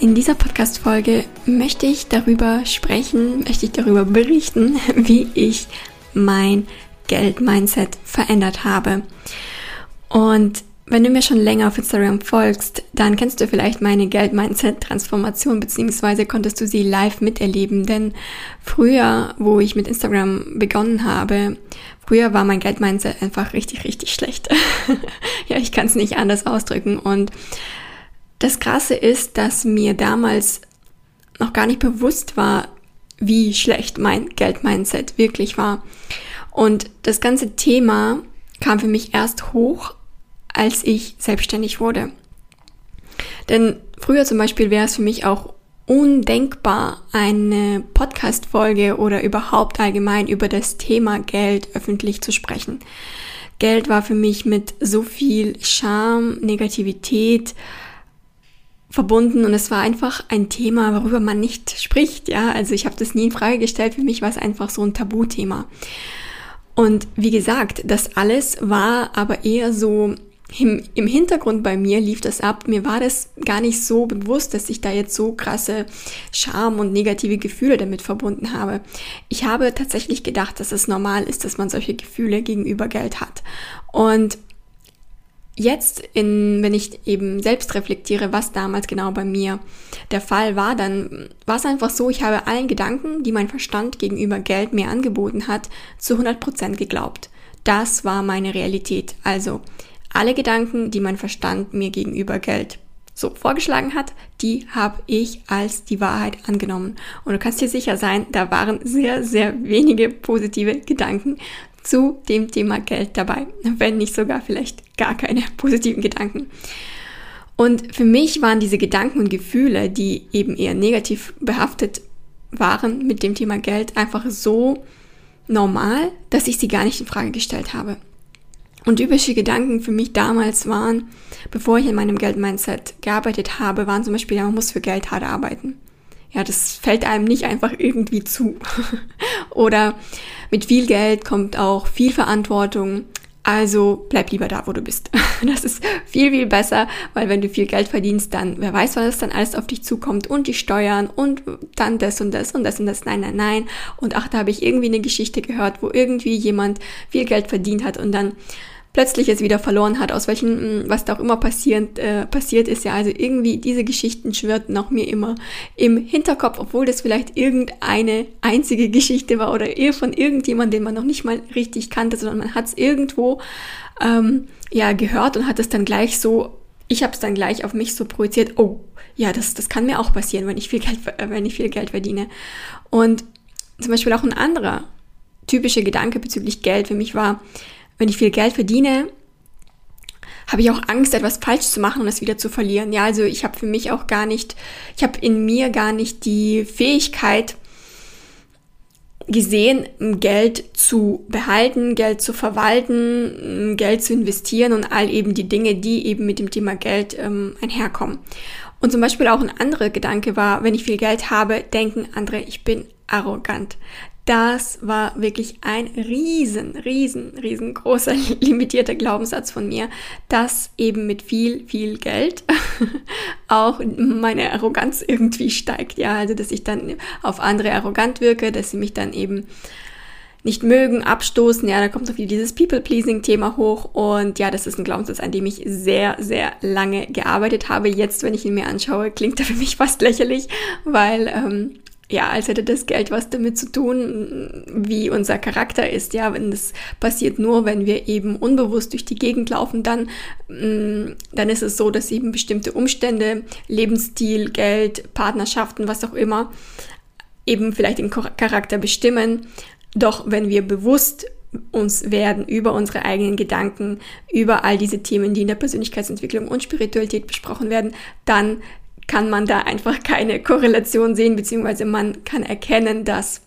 In dieser Podcast-Folge möchte ich darüber sprechen, möchte ich darüber berichten, wie ich mein Geld-Mindset verändert habe. Und wenn du mir schon länger auf Instagram folgst, dann kennst du vielleicht meine Geld-Mindset-Transformation, beziehungsweise konntest du sie live miterleben. Denn früher, wo ich mit Instagram begonnen habe, früher war mein Geld-Mindset einfach richtig, richtig schlecht. ja, ich kann es nicht anders ausdrücken. Und das Krasse ist, dass mir damals noch gar nicht bewusst war, wie schlecht mein Geld-Mindset wirklich war. Und das ganze Thema kam für mich erst hoch, als ich selbstständig wurde. Denn früher zum Beispiel wäre es für mich auch undenkbar, eine Podcast-Folge oder überhaupt allgemein über das Thema Geld öffentlich zu sprechen. Geld war für mich mit so viel Scham, Negativität, verbunden und es war einfach ein Thema, worüber man nicht spricht, ja. Also ich habe das nie in Frage gestellt, für mich war es einfach so ein Tabuthema. Und wie gesagt, das alles war aber eher so im, im Hintergrund bei mir lief das ab. Mir war das gar nicht so bewusst, dass ich da jetzt so krasse Scham und negative Gefühle damit verbunden habe. Ich habe tatsächlich gedacht, dass es normal ist, dass man solche Gefühle gegenüber Geld hat. Und jetzt, in, wenn ich eben selbst reflektiere, was damals genau bei mir der Fall war, dann war es einfach so, ich habe allen Gedanken, die mein Verstand gegenüber Geld mir angeboten hat, zu 100% geglaubt. Das war meine Realität. Also alle Gedanken, die mein Verstand mir gegenüber Geld so vorgeschlagen hat, die habe ich als die Wahrheit angenommen. Und du kannst dir sicher sein, da waren sehr, sehr wenige positive Gedanken zu dem Thema Geld dabei, wenn nicht sogar vielleicht gar keine positiven Gedanken. Und für mich waren diese Gedanken und Gefühle, die eben eher negativ behaftet waren mit dem Thema Geld, einfach so normal, dass ich sie gar nicht in Frage gestellt habe. Und typische Gedanken für mich damals waren, bevor ich in meinem Geld-Mindset gearbeitet habe, waren zum Beispiel, ja, man muss für Geld hart arbeiten. Ja, das fällt einem nicht einfach irgendwie zu. Oder mit viel Geld kommt auch viel Verantwortung. Also bleib lieber da, wo du bist. Das ist viel, viel besser, weil wenn du viel Geld verdienst, dann, wer weiß, was dann alles auf dich zukommt und die Steuern und dann das und das und das und das. Nein, nein, nein. Und ach, da habe ich irgendwie eine Geschichte gehört, wo irgendwie jemand viel Geld verdient hat und dann plötzlich es wieder verloren hat, aus welchen, hm, was da auch immer passiert, äh, passiert ist. Ja, also irgendwie diese Geschichten schwirrten auch mir immer im Hinterkopf, obwohl das vielleicht irgendeine einzige Geschichte war oder eher von irgendjemandem, den man noch nicht mal richtig kannte, sondern man hat es irgendwo ähm, ja gehört und hat es dann gleich so, ich habe es dann gleich auf mich so projiziert. Oh, ja, das, das kann mir auch passieren, wenn ich viel Geld, wenn ich viel Geld verdiene. Und zum Beispiel auch ein anderer typischer Gedanke bezüglich Geld für mich war, wenn ich viel Geld verdiene, habe ich auch Angst, etwas falsch zu machen und es wieder zu verlieren. Ja, also ich habe für mich auch gar nicht, ich habe in mir gar nicht die Fähigkeit gesehen, Geld zu behalten, Geld zu verwalten, Geld zu investieren und all eben die Dinge, die eben mit dem Thema Geld ähm, einherkommen. Und zum Beispiel auch ein anderer Gedanke war, wenn ich viel Geld habe, denken andere, ich bin arrogant das war wirklich ein riesen, riesen, riesengroßer limitierter Glaubenssatz von mir, dass eben mit viel, viel Geld auch meine Arroganz irgendwie steigt. Ja, also dass ich dann auf andere arrogant wirke, dass sie mich dann eben nicht mögen, abstoßen. Ja, da kommt noch wieder dieses People-Pleasing-Thema hoch. Und ja, das ist ein Glaubenssatz, an dem ich sehr, sehr lange gearbeitet habe. Jetzt, wenn ich ihn mir anschaue, klingt er für mich fast lächerlich, weil ähm, ja, als hätte das Geld was damit zu tun, wie unser Charakter ist. Ja, wenn das passiert nur, wenn wir eben unbewusst durch die Gegend laufen, dann, mm, dann ist es so, dass eben bestimmte Umstände, Lebensstil, Geld, Partnerschaften, was auch immer, eben vielleicht den Charakter bestimmen. Doch wenn wir bewusst uns werden über unsere eigenen Gedanken, über all diese Themen, die in der Persönlichkeitsentwicklung und Spiritualität besprochen werden, dann kann man da einfach keine Korrelation sehen, beziehungsweise man kann erkennen, dass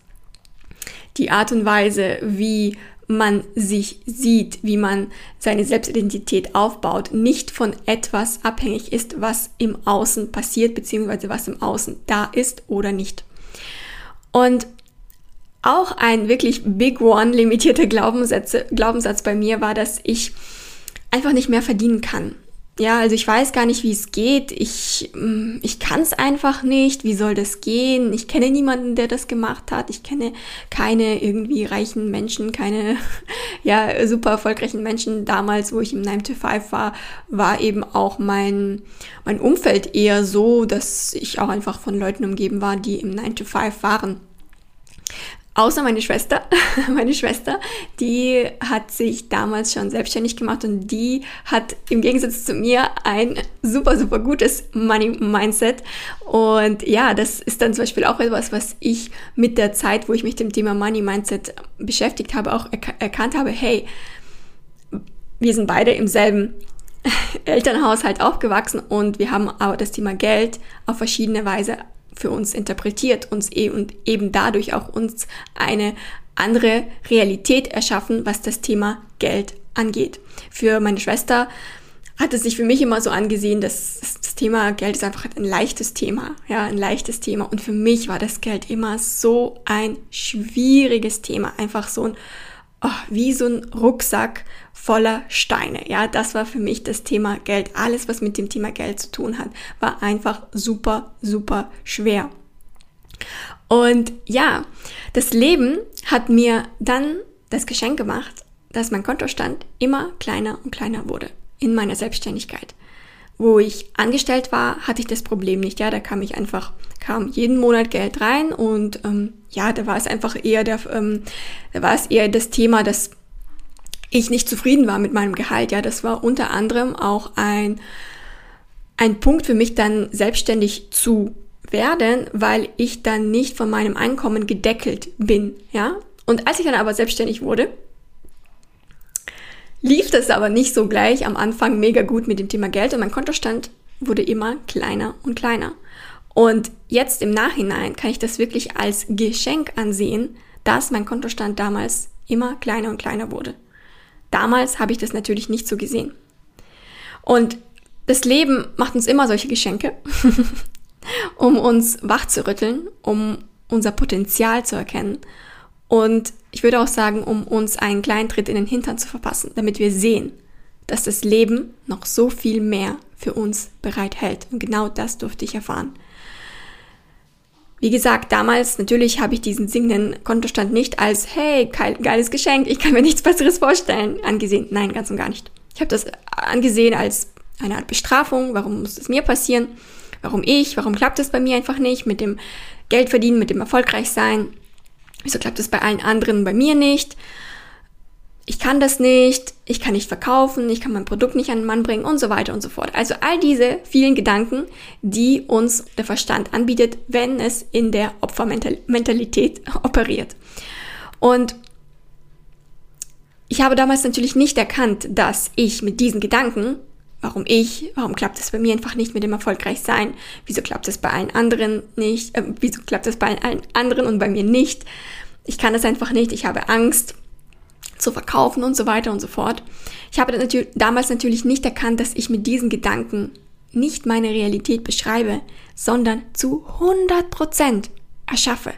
die Art und Weise, wie man sich sieht, wie man seine Selbstidentität aufbaut, nicht von etwas abhängig ist, was im Außen passiert, beziehungsweise was im Außen da ist oder nicht. Und auch ein wirklich Big One limitierter Glaubenssatz, bei mir war, dass ich einfach nicht mehr verdienen kann. Ja, also ich weiß gar nicht, wie es geht. Ich, mm, ich kann es einfach nicht. Wie soll das gehen? Ich kenne niemanden, der das gemacht hat. Ich kenne keine irgendwie reichen Menschen, keine ja, super erfolgreichen Menschen. Damals, wo ich im 9 to 5 war, war eben auch mein, mein Umfeld eher so, dass ich auch einfach von Leuten umgeben war, die im 9 to 5 waren. Außer meine Schwester. Meine Schwester, die hat sich damals schon selbstständig gemacht und die hat im Gegensatz zu mir ein super, super gutes Money-Mindset. Und ja, das ist dann zum Beispiel auch etwas, was ich mit der Zeit, wo ich mich dem Thema Money-Mindset beschäftigt habe, auch erk erkannt habe, hey, wir sind beide im selben Elternhaushalt aufgewachsen und wir haben aber das Thema Geld auf verschiedene Weise für uns interpretiert, uns eh und eben dadurch auch uns eine andere Realität erschaffen, was das Thema Geld angeht. Für meine Schwester hat es sich für mich immer so angesehen, dass das Thema Geld ist einfach ein leichtes Thema, ja, ein leichtes Thema. Und für mich war das Geld immer so ein schwieriges Thema, einfach so ein, oh, wie so ein Rucksack voller Steine. Ja, das war für mich das Thema Geld. Alles, was mit dem Thema Geld zu tun hat, war einfach super, super schwer. Und ja, das Leben hat mir dann das Geschenk gemacht, dass mein Kontostand immer kleiner und kleiner wurde in meiner Selbstständigkeit. Wo ich angestellt war, hatte ich das Problem nicht. Ja, da kam ich einfach, kam jeden Monat Geld rein und ähm, ja, da war es einfach eher der, ähm, da war es eher das Thema, dass ich nicht zufrieden war mit meinem Gehalt. Ja, das war unter anderem auch ein, ein Punkt für mich dann selbstständig zu werden, weil ich dann nicht von meinem Einkommen gedeckelt bin. Ja, und als ich dann aber selbstständig wurde, lief das aber nicht so gleich am Anfang mega gut mit dem Thema Geld und mein Kontostand wurde immer kleiner und kleiner. Und jetzt im Nachhinein kann ich das wirklich als Geschenk ansehen, dass mein Kontostand damals immer kleiner und kleiner wurde. Damals habe ich das natürlich nicht so gesehen. Und das Leben macht uns immer solche Geschenke, um uns wach zu rütteln, um unser Potenzial zu erkennen und ich würde auch sagen, um uns einen kleinen Tritt in den Hintern zu verpassen, damit wir sehen, dass das Leben noch so viel mehr für uns bereithält. Und genau das durfte ich erfahren. Wie gesagt, damals natürlich habe ich diesen singenden Kontostand nicht als, hey, geiles Geschenk, ich kann mir nichts Besseres vorstellen, angesehen. Nein, ganz und gar nicht. Ich habe das angesehen als eine Art Bestrafung. Warum muss es mir passieren? Warum ich? Warum klappt es bei mir einfach nicht mit dem Geld verdienen, mit dem erfolgreich sein? Wieso klappt es bei allen anderen, bei mir nicht? Ich kann das nicht, ich kann nicht verkaufen, ich kann mein Produkt nicht an den Mann bringen und so weiter und so fort. Also all diese vielen Gedanken, die uns der Verstand anbietet, wenn es in der Opfermentalität operiert. Und ich habe damals natürlich nicht erkannt, dass ich mit diesen Gedanken, warum ich, warum klappt es bei mir einfach nicht mit dem Erfolgreichsein, wieso klappt es bei allen anderen nicht, äh, wieso klappt es bei allen anderen und bei mir nicht, ich kann es einfach nicht, ich habe Angst, zu verkaufen und so weiter und so fort. Ich habe damals natürlich nicht erkannt, dass ich mit diesen Gedanken nicht meine Realität beschreibe, sondern zu 100% erschaffe.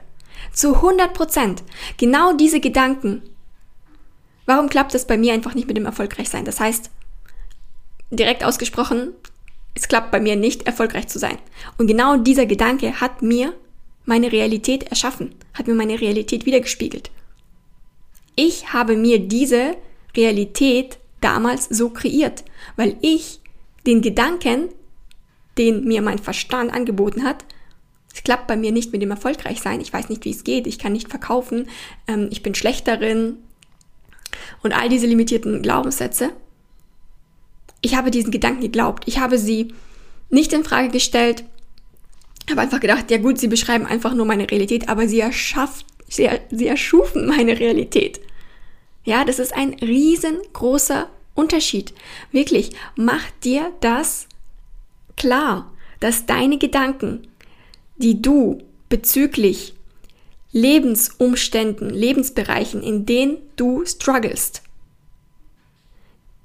Zu 100%. Genau diese Gedanken. Warum klappt es bei mir einfach nicht mit dem Erfolgreichsein? Das heißt, direkt ausgesprochen, es klappt bei mir nicht, erfolgreich zu sein. Und genau dieser Gedanke hat mir meine Realität erschaffen, hat mir meine Realität wiedergespiegelt. Ich habe mir diese Realität damals so kreiert, weil ich den Gedanken, den mir mein Verstand angeboten hat, es klappt bei mir nicht mit dem Erfolgreichsein, ich weiß nicht, wie es geht, ich kann nicht verkaufen, ähm, ich bin schlechterin. Und all diese limitierten Glaubenssätze. Ich habe diesen Gedanken geglaubt, ich habe sie nicht in Frage gestellt, habe einfach gedacht, ja gut, sie beschreiben einfach nur meine Realität, aber sie erschafft Sie, sie erschufen meine Realität. Ja, das ist ein riesengroßer Unterschied. Wirklich, mach dir das klar. dass deine Gedanken, die du bezüglich Lebensumständen, Lebensbereichen, in denen du strugglest,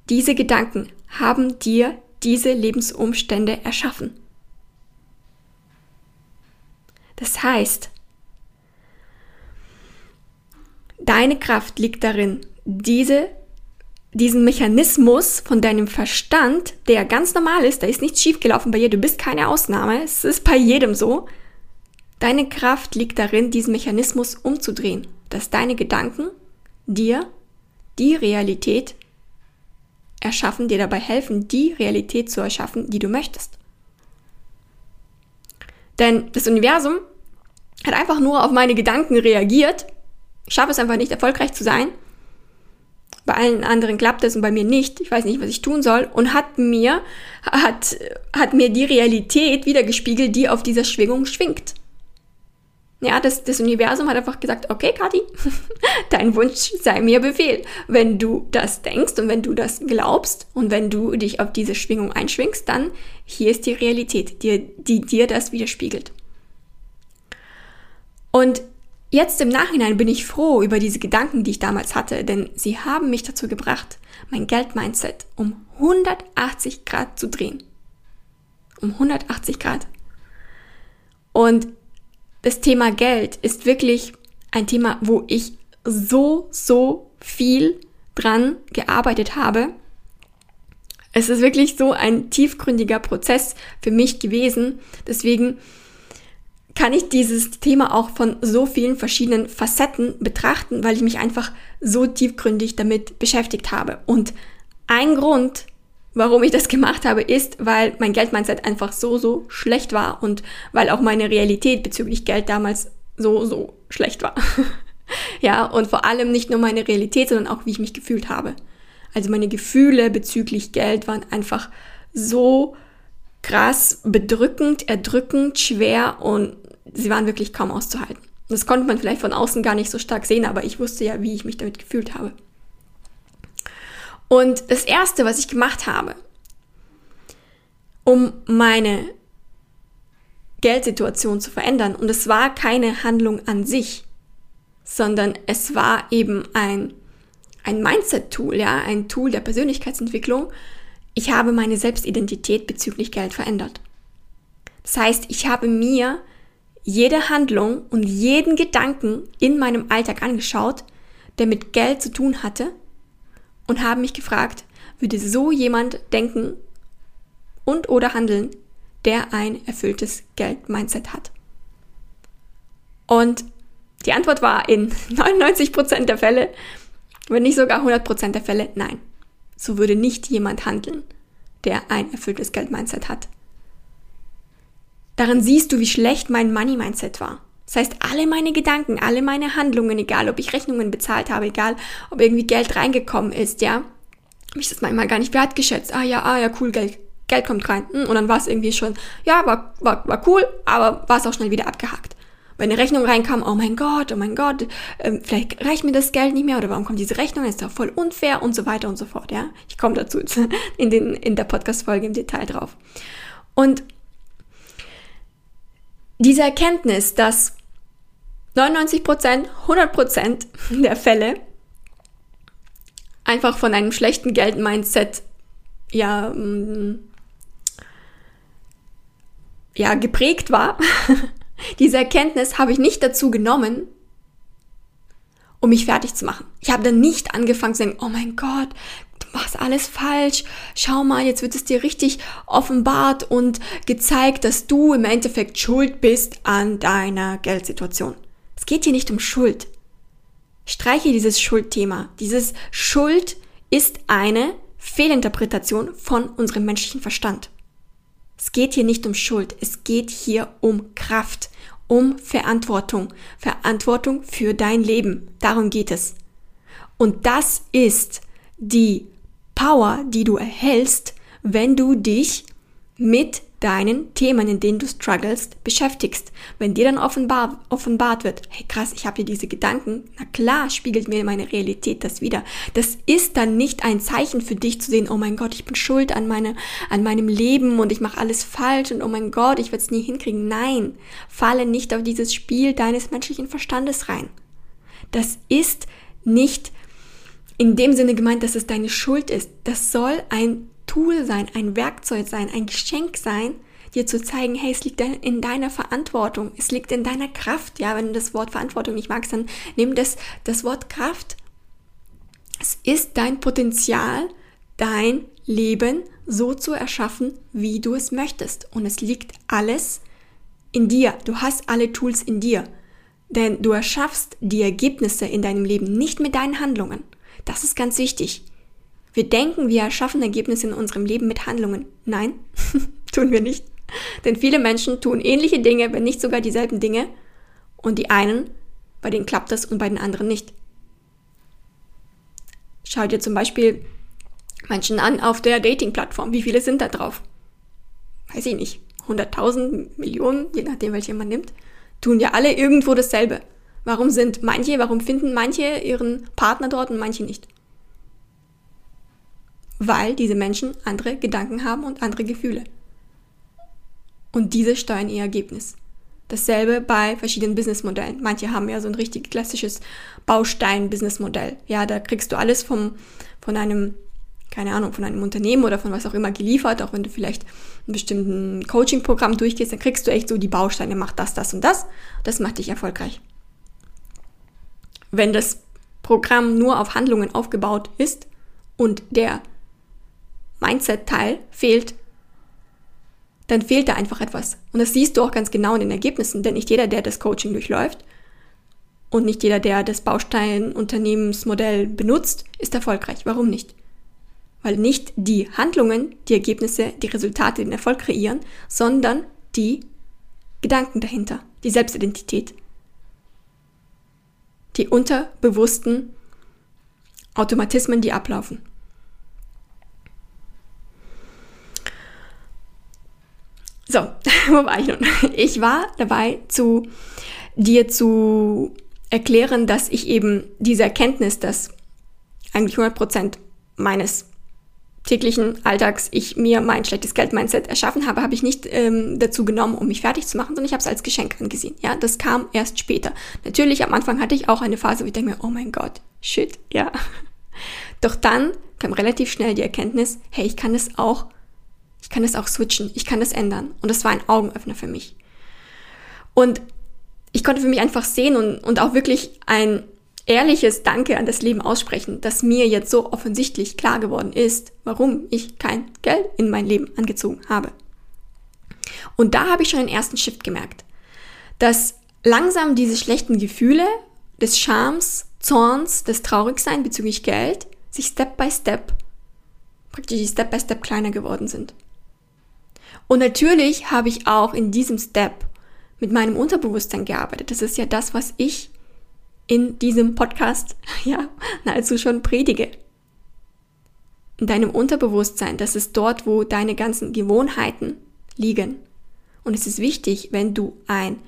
diese Gedanken haben dir diese Lebensumstände erschaffen. Das heißt, deine Kraft liegt darin, diese, diesen Mechanismus von deinem Verstand, der ganz normal ist, da ist nichts schiefgelaufen bei dir, du bist keine Ausnahme, es ist bei jedem so. Deine Kraft liegt darin, diesen Mechanismus umzudrehen, dass deine Gedanken dir die Realität erschaffen, dir dabei helfen, die Realität zu erschaffen, die du möchtest. Denn das Universum hat einfach nur auf meine Gedanken reagiert. Ich schaffe es einfach nicht, erfolgreich zu sein. Bei allen anderen klappt es und bei mir nicht. Ich weiß nicht, was ich tun soll. Und hat mir, hat, hat mir die Realität wiedergespiegelt, die auf dieser Schwingung schwingt. Ja, das, das Universum hat einfach gesagt, okay, Kathi, dein Wunsch sei mir Befehl. Wenn du das denkst und wenn du das glaubst und wenn du dich auf diese Schwingung einschwingst, dann hier ist die Realität, die dir das widerspiegelt. Und jetzt im Nachhinein bin ich froh über diese Gedanken, die ich damals hatte, denn sie haben mich dazu gebracht, mein Geldmindset um 180 Grad zu drehen. Um 180 Grad. Und das Thema Geld ist wirklich ein Thema, wo ich so, so viel dran gearbeitet habe. Es ist wirklich so ein tiefgründiger Prozess für mich gewesen. Deswegen kann ich dieses Thema auch von so vielen verschiedenen Facetten betrachten, weil ich mich einfach so tiefgründig damit beschäftigt habe. Und ein Grund, Warum ich das gemacht habe, ist, weil mein Geldmindset einfach so, so schlecht war und weil auch meine Realität bezüglich Geld damals so, so schlecht war. ja, und vor allem nicht nur meine Realität, sondern auch wie ich mich gefühlt habe. Also meine Gefühle bezüglich Geld waren einfach so krass bedrückend, erdrückend, schwer und sie waren wirklich kaum auszuhalten. Das konnte man vielleicht von außen gar nicht so stark sehen, aber ich wusste ja, wie ich mich damit gefühlt habe. Und das Erste, was ich gemacht habe, um meine Geldsituation zu verändern, und es war keine Handlung an sich, sondern es war eben ein, ein Mindset-Tool, ja, ein Tool der Persönlichkeitsentwicklung. Ich habe meine Selbstidentität bezüglich Geld verändert. Das heißt, ich habe mir jede Handlung und jeden Gedanken in meinem Alltag angeschaut, der mit Geld zu tun hatte und haben mich gefragt, würde so jemand denken und oder handeln, der ein erfülltes Geld-Mindset hat? Und die Antwort war in 99% der Fälle, wenn nicht sogar 100% der Fälle, nein. So würde nicht jemand handeln, der ein erfülltes Geld-Mindset hat. Daran siehst du, wie schlecht mein Money-Mindset war. Das heißt, alle meine Gedanken, alle meine Handlungen, egal ob ich Rechnungen bezahlt habe, egal ob irgendwie Geld reingekommen ist, ja, habe ich das manchmal gar nicht wertgeschätzt. Ah ja, ah ja, cool, Geld, Geld kommt rein. Hm, und dann war es irgendwie schon, ja, war, war, war cool, aber war es auch schnell wieder abgehakt. Wenn eine Rechnung reinkam, oh mein Gott, oh mein Gott, ähm, vielleicht reicht mir das Geld nicht mehr oder warum kommt diese Rechnung, ist doch voll unfair und so weiter und so fort, ja. Ich komme dazu in, den, in der Podcast-Folge im Detail drauf. Und diese Erkenntnis, dass 99 Prozent, 100 Prozent der Fälle einfach von einem schlechten Geld-Mindset ja, mm, ja, geprägt war. Diese Erkenntnis habe ich nicht dazu genommen, um mich fertig zu machen. Ich habe dann nicht angefangen zu sagen, oh mein Gott, du machst alles falsch. Schau mal, jetzt wird es dir richtig offenbart und gezeigt, dass du im Endeffekt schuld bist an deiner Geldsituation geht hier nicht um Schuld. Streiche dieses Schuldthema. Dieses Schuld ist eine Fehlinterpretation von unserem menschlichen Verstand. Es geht hier nicht um Schuld, es geht hier um Kraft, um Verantwortung. Verantwortung für dein Leben. Darum geht es. Und das ist die Power, die du erhältst, wenn du dich mit deinen Themen, in denen du strugglest, beschäftigst. Wenn dir dann offenbar, offenbart wird, hey krass, ich habe hier diese Gedanken, na klar spiegelt mir meine Realität das wieder. Das ist dann nicht ein Zeichen für dich zu sehen, oh mein Gott, ich bin schuld an, meine, an meinem Leben und ich mache alles falsch und oh mein Gott, ich werde es nie hinkriegen. Nein, falle nicht auf dieses Spiel deines menschlichen Verstandes rein. Das ist nicht in dem Sinne gemeint, dass es deine Schuld ist. Das soll ein Tool sein, ein Werkzeug sein, ein Geschenk sein, dir zu zeigen, hey, es liegt in deiner Verantwortung, es liegt in deiner Kraft. Ja, wenn du das Wort Verantwortung nicht magst, dann nimm das, das Wort Kraft. Es ist dein Potenzial, dein Leben so zu erschaffen, wie du es möchtest. Und es liegt alles in dir. Du hast alle Tools in dir. Denn du erschaffst die Ergebnisse in deinem Leben nicht mit deinen Handlungen. Das ist ganz wichtig. Wir denken, wir erschaffen Ergebnisse in unserem Leben mit Handlungen. Nein, tun wir nicht. Denn viele Menschen tun ähnliche Dinge, wenn nicht sogar dieselben Dinge. Und die einen, bei denen klappt das und bei den anderen nicht. Schau dir zum Beispiel Menschen an auf der Dating-Plattform. Wie viele sind da drauf? Weiß ich nicht. 100.000, Millionen, je nachdem, welche man nimmt. Tun ja alle irgendwo dasselbe. Warum sind manche, warum finden manche ihren Partner dort und manche nicht? weil diese Menschen andere Gedanken haben und andere Gefühle. Und diese steuern ihr Ergebnis. Dasselbe bei verschiedenen Businessmodellen. Manche haben ja so ein richtig klassisches Baustein-Businessmodell. Ja, da kriegst du alles vom, von einem, keine Ahnung, von einem Unternehmen oder von was auch immer geliefert. Auch wenn du vielleicht ein bestimmten Coaching-Programm durchgehst, dann kriegst du echt so die Bausteine, mach das, das und das. Das macht dich erfolgreich. Wenn das Programm nur auf Handlungen aufgebaut ist und der Mindset-Teil fehlt, dann fehlt da einfach etwas. Und das siehst du auch ganz genau in den Ergebnissen, denn nicht jeder, der das Coaching durchläuft und nicht jeder, der das Baustein-Unternehmensmodell benutzt, ist erfolgreich. Warum nicht? Weil nicht die Handlungen, die Ergebnisse, die Resultate den Erfolg kreieren, sondern die Gedanken dahinter, die Selbstidentität, die unterbewussten Automatismen, die ablaufen. So, wo war ich nun? Ich war dabei, zu dir zu erklären, dass ich eben diese Erkenntnis, dass eigentlich 100% meines täglichen Alltags ich mir mein schlechtes Geld-Mindset erschaffen habe, habe ich nicht ähm, dazu genommen, um mich fertig zu machen, sondern ich habe es als Geschenk angesehen. Ja, das kam erst später. Natürlich, am Anfang hatte ich auch eine Phase, wo ich denke mir, oh mein Gott, shit, ja. Doch dann kam relativ schnell die Erkenntnis, hey, ich kann es auch ich kann das auch switchen, ich kann das ändern. Und das war ein Augenöffner für mich. Und ich konnte für mich einfach sehen und, und auch wirklich ein ehrliches Danke an das Leben aussprechen, dass mir jetzt so offensichtlich klar geworden ist, warum ich kein Geld in mein Leben angezogen habe. Und da habe ich schon den ersten Shift gemerkt, dass langsam diese schlechten Gefühle des Schams, Zorns, des Traurigsein bezüglich Geld sich Step by Step, praktisch Step by Step kleiner geworden sind. Und natürlich habe ich auch in diesem Step mit meinem Unterbewusstsein gearbeitet. Das ist ja das, was ich in diesem Podcast ja nahezu schon predige. In deinem Unterbewusstsein, das ist dort, wo deine ganzen Gewohnheiten liegen. Und es ist wichtig, wenn du ein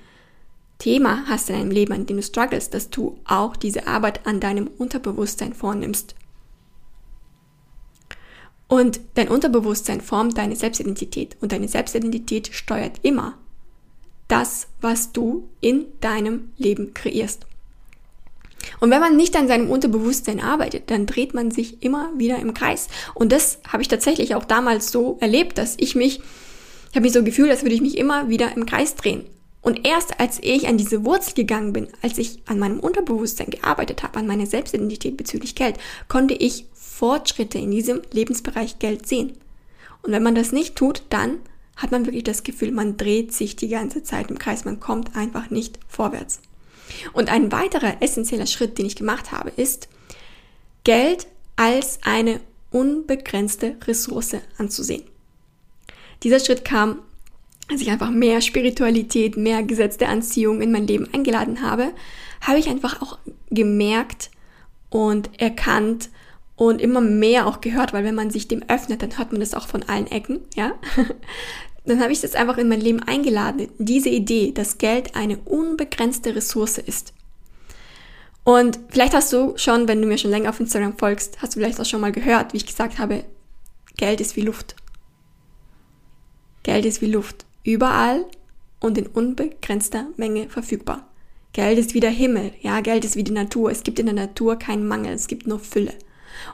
Thema hast in deinem Leben, an dem du struggles, dass du auch diese Arbeit an deinem Unterbewusstsein vornimmst. Und dein Unterbewusstsein formt deine Selbstidentität und deine Selbstidentität steuert immer das, was du in deinem Leben kreierst. Und wenn man nicht an seinem Unterbewusstsein arbeitet, dann dreht man sich immer wieder im Kreis. Und das habe ich tatsächlich auch damals so erlebt, dass ich mich, ich habe mich so gefühlt, als würde ich mich immer wieder im Kreis drehen. Und erst als ich an diese Wurzel gegangen bin, als ich an meinem Unterbewusstsein gearbeitet habe, an meiner Selbstidentität bezüglich Geld, konnte ich Fortschritte in diesem Lebensbereich Geld sehen. Und wenn man das nicht tut, dann hat man wirklich das Gefühl, man dreht sich die ganze Zeit im Kreis, man kommt einfach nicht vorwärts. Und ein weiterer essentieller Schritt, den ich gemacht habe, ist, Geld als eine unbegrenzte Ressource anzusehen. Dieser Schritt kam, als ich einfach mehr Spiritualität, mehr gesetzte Anziehung in mein Leben eingeladen habe, habe ich einfach auch gemerkt und erkannt, und immer mehr auch gehört, weil wenn man sich dem öffnet, dann hört man das auch von allen Ecken, ja, dann habe ich das einfach in mein Leben eingeladen. Diese Idee, dass Geld eine unbegrenzte Ressource ist. Und vielleicht hast du schon, wenn du mir schon länger auf Instagram folgst, hast du vielleicht auch schon mal gehört, wie ich gesagt habe, Geld ist wie Luft. Geld ist wie Luft. Überall und in unbegrenzter Menge verfügbar. Geld ist wie der Himmel. Ja, Geld ist wie die Natur. Es gibt in der Natur keinen Mangel. Es gibt nur Fülle.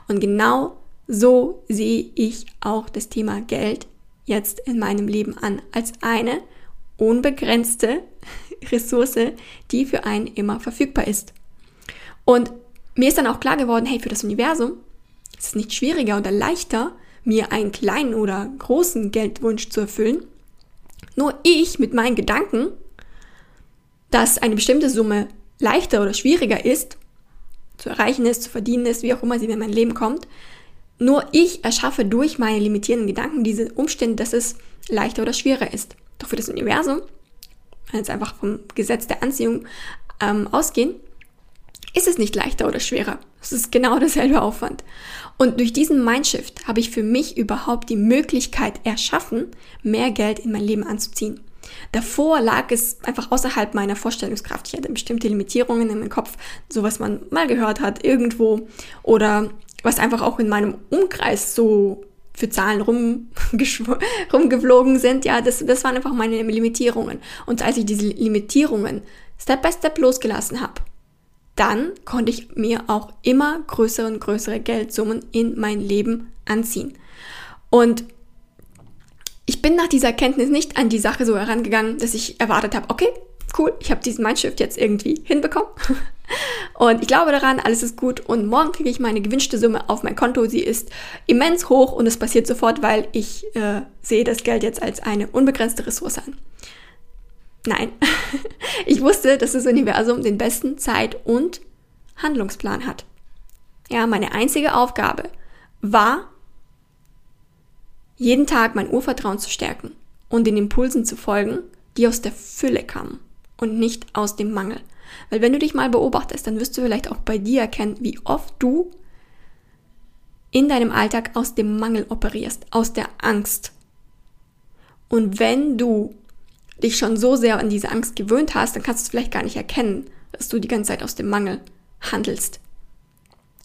Und genau so sehe ich auch das Thema Geld jetzt in meinem Leben an. Als eine unbegrenzte Ressource, die für einen immer verfügbar ist. Und mir ist dann auch klar geworden, hey, für das Universum ist es nicht schwieriger oder leichter, mir einen kleinen oder großen Geldwunsch zu erfüllen. Nur ich mit meinen Gedanken, dass eine bestimmte Summe leichter oder schwieriger ist, zu erreichen ist, zu verdienen ist, wie auch immer sie in mein Leben kommt, nur ich erschaffe durch meine limitierenden Gedanken diese Umstände, dass es leichter oder schwerer ist. Doch für das Universum, wenn jetzt einfach vom Gesetz der Anziehung ähm, ausgehen, ist es nicht leichter oder schwerer. Es ist genau derselbe Aufwand. Und durch diesen Mindshift habe ich für mich überhaupt die Möglichkeit erschaffen, mehr Geld in mein Leben anzuziehen. Davor lag es einfach außerhalb meiner Vorstellungskraft. Ich hatte bestimmte Limitierungen in meinem Kopf, so was man mal gehört hat irgendwo oder was einfach auch in meinem Umkreis so für Zahlen rumgeflogen sind. Ja, das, das waren einfach meine Limitierungen. Und als ich diese Limitierungen Step by Step losgelassen habe, dann konnte ich mir auch immer größere und größere Geldsummen in mein Leben anziehen. Und ich bin nach dieser Erkenntnis nicht an die Sache so herangegangen, dass ich erwartet habe, okay, cool, ich habe diesen Mindshift jetzt irgendwie hinbekommen. Und ich glaube daran, alles ist gut und morgen kriege ich meine gewünschte Summe auf mein Konto. Sie ist immens hoch und es passiert sofort, weil ich äh, sehe das Geld jetzt als eine unbegrenzte Ressource an. Nein, ich wusste, dass das Universum den besten Zeit- und Handlungsplan hat. Ja, meine einzige Aufgabe war, jeden Tag mein Urvertrauen zu stärken und den Impulsen zu folgen, die aus der Fülle kamen und nicht aus dem Mangel. Weil wenn du dich mal beobachtest, dann wirst du vielleicht auch bei dir erkennen, wie oft du in deinem Alltag aus dem Mangel operierst, aus der Angst. Und wenn du dich schon so sehr an diese Angst gewöhnt hast, dann kannst du es vielleicht gar nicht erkennen, dass du die ganze Zeit aus dem Mangel handelst.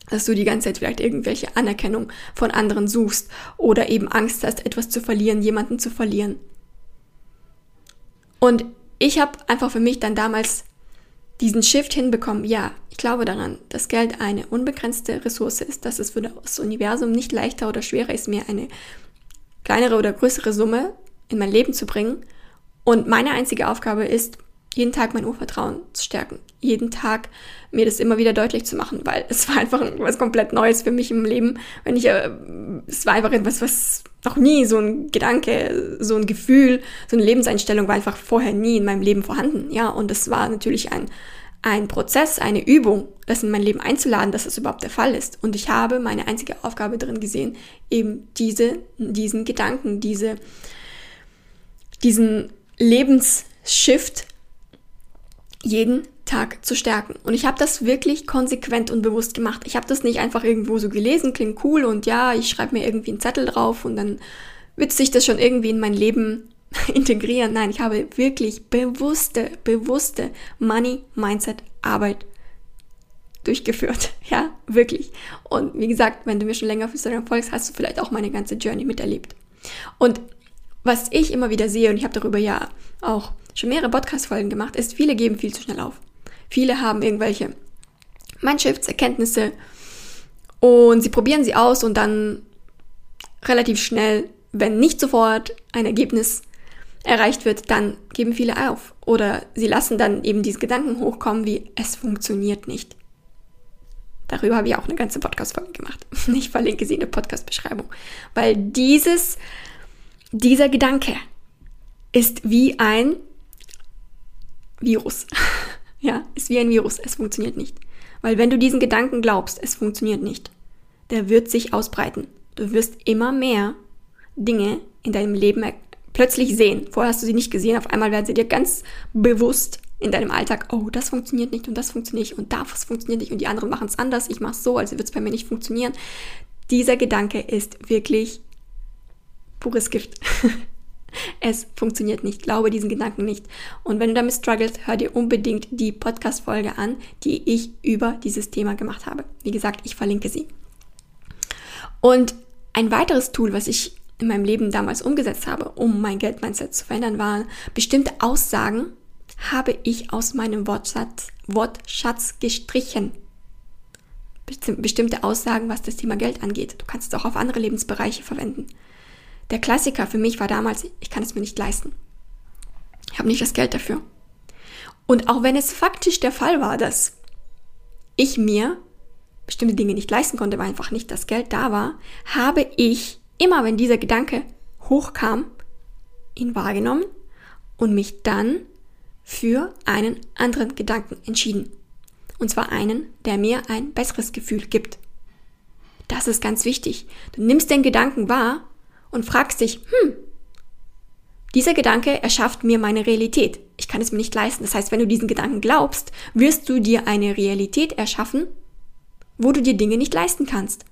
Dass du die ganze Zeit vielleicht irgendwelche Anerkennung von anderen suchst oder eben Angst hast, etwas zu verlieren, jemanden zu verlieren. Und ich habe einfach für mich dann damals diesen Shift hinbekommen. Ja, ich glaube daran, dass Geld eine unbegrenzte Ressource ist, dass es für das Universum nicht leichter oder schwerer ist, mir eine kleinere oder größere Summe in mein Leben zu bringen. Und meine einzige Aufgabe ist, jeden Tag mein Urvertrauen zu stärken, jeden Tag mir das immer wieder deutlich zu machen, weil es war einfach was komplett Neues für mich im Leben. Wenn ich, äh, es war einfach etwas, was noch nie so ein Gedanke, so ein Gefühl, so eine Lebenseinstellung war einfach vorher nie in meinem Leben vorhanden. Ja, und es war natürlich ein, ein Prozess, eine Übung, das in mein Leben einzuladen, dass das überhaupt der Fall ist. Und ich habe meine einzige Aufgabe drin gesehen, eben diese, diesen Gedanken, diese, diesen Lebensshift jeden Tag zu stärken. Und ich habe das wirklich konsequent und bewusst gemacht. Ich habe das nicht einfach irgendwo so gelesen, klingt cool und ja, ich schreibe mir irgendwie einen Zettel drauf und dann wird sich das schon irgendwie in mein Leben integrieren. Nein, ich habe wirklich bewusste, bewusste Money-Mindset-Arbeit durchgeführt. Ja, wirklich. Und wie gesagt, wenn du mir schon länger auf Instagram folgst, hast du vielleicht auch meine ganze Journey miterlebt. Und was ich immer wieder sehe, und ich habe darüber ja auch schon mehrere Podcast-Folgen gemacht, ist, viele geben viel zu schnell auf. Viele haben irgendwelche Mindshifts, Erkenntnisse und sie probieren sie aus und dann relativ schnell, wenn nicht sofort ein Ergebnis erreicht wird, dann geben viele auf. Oder sie lassen dann eben diese Gedanken hochkommen wie, es funktioniert nicht. Darüber habe ich auch eine ganze Podcast-Folge gemacht. Ich verlinke sie in der Podcast-Beschreibung. Weil dieses, dieser Gedanke ist wie ein Virus. ja, ist wie ein Virus. Es funktioniert nicht. Weil wenn du diesen Gedanken glaubst, es funktioniert nicht, der wird sich ausbreiten. Du wirst immer mehr Dinge in deinem Leben plötzlich sehen. Vorher hast du sie nicht gesehen. Auf einmal werden sie dir ganz bewusst in deinem Alltag, oh, das funktioniert nicht und das funktioniert nicht und das funktioniert nicht und die anderen machen es anders. Ich mache es so, also wird es bei mir nicht funktionieren. Dieser Gedanke ist wirklich pures Gift. Es funktioniert nicht. Glaube diesen Gedanken nicht. Und wenn du damit struggles, hör dir unbedingt die Podcast-Folge an, die ich über dieses Thema gemacht habe. Wie gesagt, ich verlinke sie. Und ein weiteres Tool, was ich in meinem Leben damals umgesetzt habe, um mein Geldmindset zu verändern, waren bestimmte Aussagen, habe ich aus meinem Wortschatz, Wortschatz gestrichen. Bestimmte Aussagen, was das Thema Geld angeht. Du kannst es auch auf andere Lebensbereiche verwenden. Der Klassiker für mich war damals, ich kann es mir nicht leisten. Ich habe nicht das Geld dafür. Und auch wenn es faktisch der Fall war, dass ich mir bestimmte Dinge nicht leisten konnte, weil einfach nicht das Geld da war, habe ich immer, wenn dieser Gedanke hochkam, ihn wahrgenommen und mich dann für einen anderen Gedanken entschieden. Und zwar einen, der mir ein besseres Gefühl gibt. Das ist ganz wichtig. Du nimmst den Gedanken wahr und fragst dich, hm, dieser Gedanke erschafft mir meine Realität. Ich kann es mir nicht leisten. Das heißt, wenn du diesen Gedanken glaubst, wirst du dir eine Realität erschaffen, wo du dir Dinge nicht leisten kannst.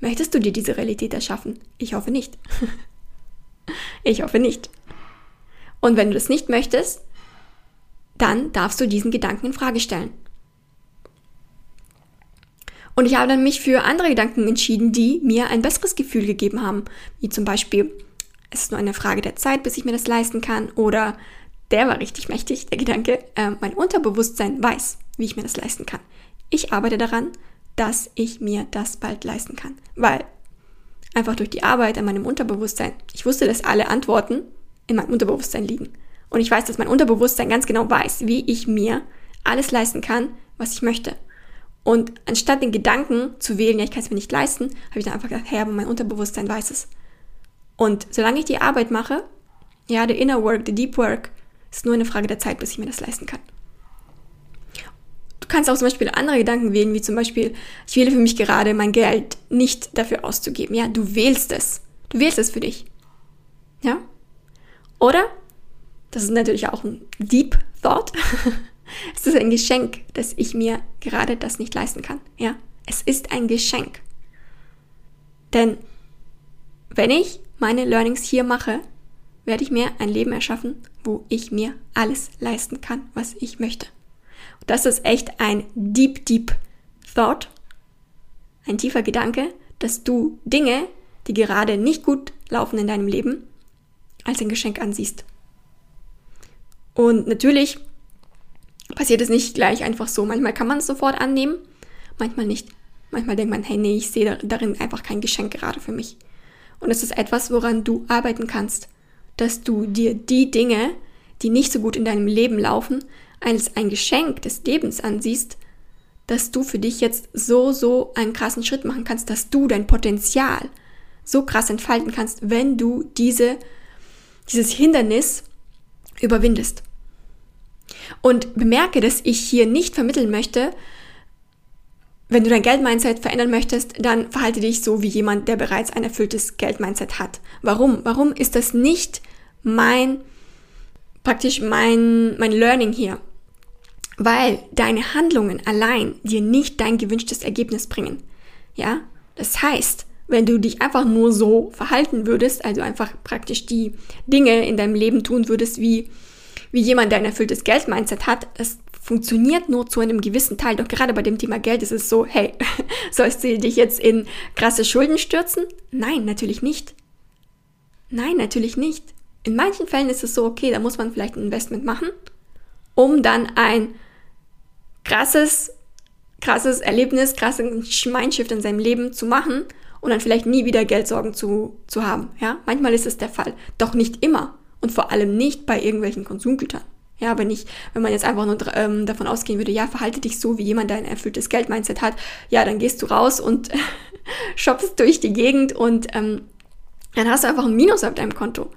Möchtest du dir diese Realität erschaffen? Ich hoffe nicht. ich hoffe nicht. Und wenn du das nicht möchtest, dann darfst du diesen Gedanken in Frage stellen. Und ich habe dann mich für andere Gedanken entschieden, die mir ein besseres Gefühl gegeben haben. Wie zum Beispiel, es ist nur eine Frage der Zeit, bis ich mir das leisten kann. Oder der war richtig mächtig, der Gedanke, äh, mein Unterbewusstsein weiß, wie ich mir das leisten kann. Ich arbeite daran, dass ich mir das bald leisten kann. Weil einfach durch die Arbeit an meinem Unterbewusstsein, ich wusste, dass alle Antworten in meinem Unterbewusstsein liegen. Und ich weiß, dass mein Unterbewusstsein ganz genau weiß, wie ich mir alles leisten kann, was ich möchte. Und anstatt den Gedanken zu wählen, ja, ich kann es mir nicht leisten, habe ich dann einfach gedacht, hey, aber mein Unterbewusstsein weiß es. Und solange ich die Arbeit mache, ja, the inner work, the deep work, ist nur eine Frage der Zeit, bis ich mir das leisten kann. Du kannst auch zum Beispiel andere Gedanken wählen, wie zum Beispiel, ich wähle für mich gerade mein Geld nicht dafür auszugeben. Ja, du wählst es. Du wählst es für dich. Ja? Oder, das ist natürlich auch ein Deep Thought, Es ist ein Geschenk, dass ich mir gerade das nicht leisten kann. Ja, es ist ein Geschenk. Denn wenn ich meine Learnings hier mache, werde ich mir ein Leben erschaffen, wo ich mir alles leisten kann, was ich möchte. Und das ist echt ein deep, deep Thought, ein tiefer Gedanke, dass du Dinge, die gerade nicht gut laufen in deinem Leben, als ein Geschenk ansiehst. Und natürlich passiert es nicht gleich einfach so. Manchmal kann man es sofort annehmen, manchmal nicht. Manchmal denkt man, hey, nee, ich sehe darin einfach kein Geschenk gerade für mich. Und es ist etwas, woran du arbeiten kannst, dass du dir die Dinge, die nicht so gut in deinem Leben laufen, als ein Geschenk des Lebens ansiehst, dass du für dich jetzt so, so einen krassen Schritt machen kannst, dass du dein Potenzial so krass entfalten kannst, wenn du diese, dieses Hindernis überwindest. Und bemerke, dass ich hier nicht vermitteln möchte, wenn du dein Geldmindset verändern möchtest, dann verhalte dich so wie jemand, der bereits ein erfülltes Geldmindset hat. Warum? Warum ist das nicht mein, praktisch mein, mein Learning hier? Weil deine Handlungen allein dir nicht dein gewünschtes Ergebnis bringen. Ja? Das heißt, wenn du dich einfach nur so verhalten würdest, also einfach praktisch die Dinge in deinem Leben tun würdest, wie wie jemand, der ein erfülltes Geld-Mindset hat, es funktioniert nur zu einem gewissen Teil. Doch gerade bei dem Thema Geld ist es so, hey, sollst du dich jetzt in krasse Schulden stürzen? Nein, natürlich nicht. Nein, natürlich nicht. In manchen Fällen ist es so, okay, da muss man vielleicht ein Investment machen, um dann ein krasses, krasses Erlebnis, krasses Mindshift in seinem Leben zu machen und dann vielleicht nie wieder Geldsorgen zu, zu haben. Ja, manchmal ist es der Fall. Doch nicht immer. Und vor allem nicht bei irgendwelchen Konsumgütern. Ja, wenn ich, wenn man jetzt einfach nur ähm, davon ausgehen würde, ja, verhalte dich so wie jemand, der ein erfülltes Geld-Mindset hat, ja, dann gehst du raus und shoppst durch die Gegend und ähm, dann hast du einfach ein Minus auf deinem Konto.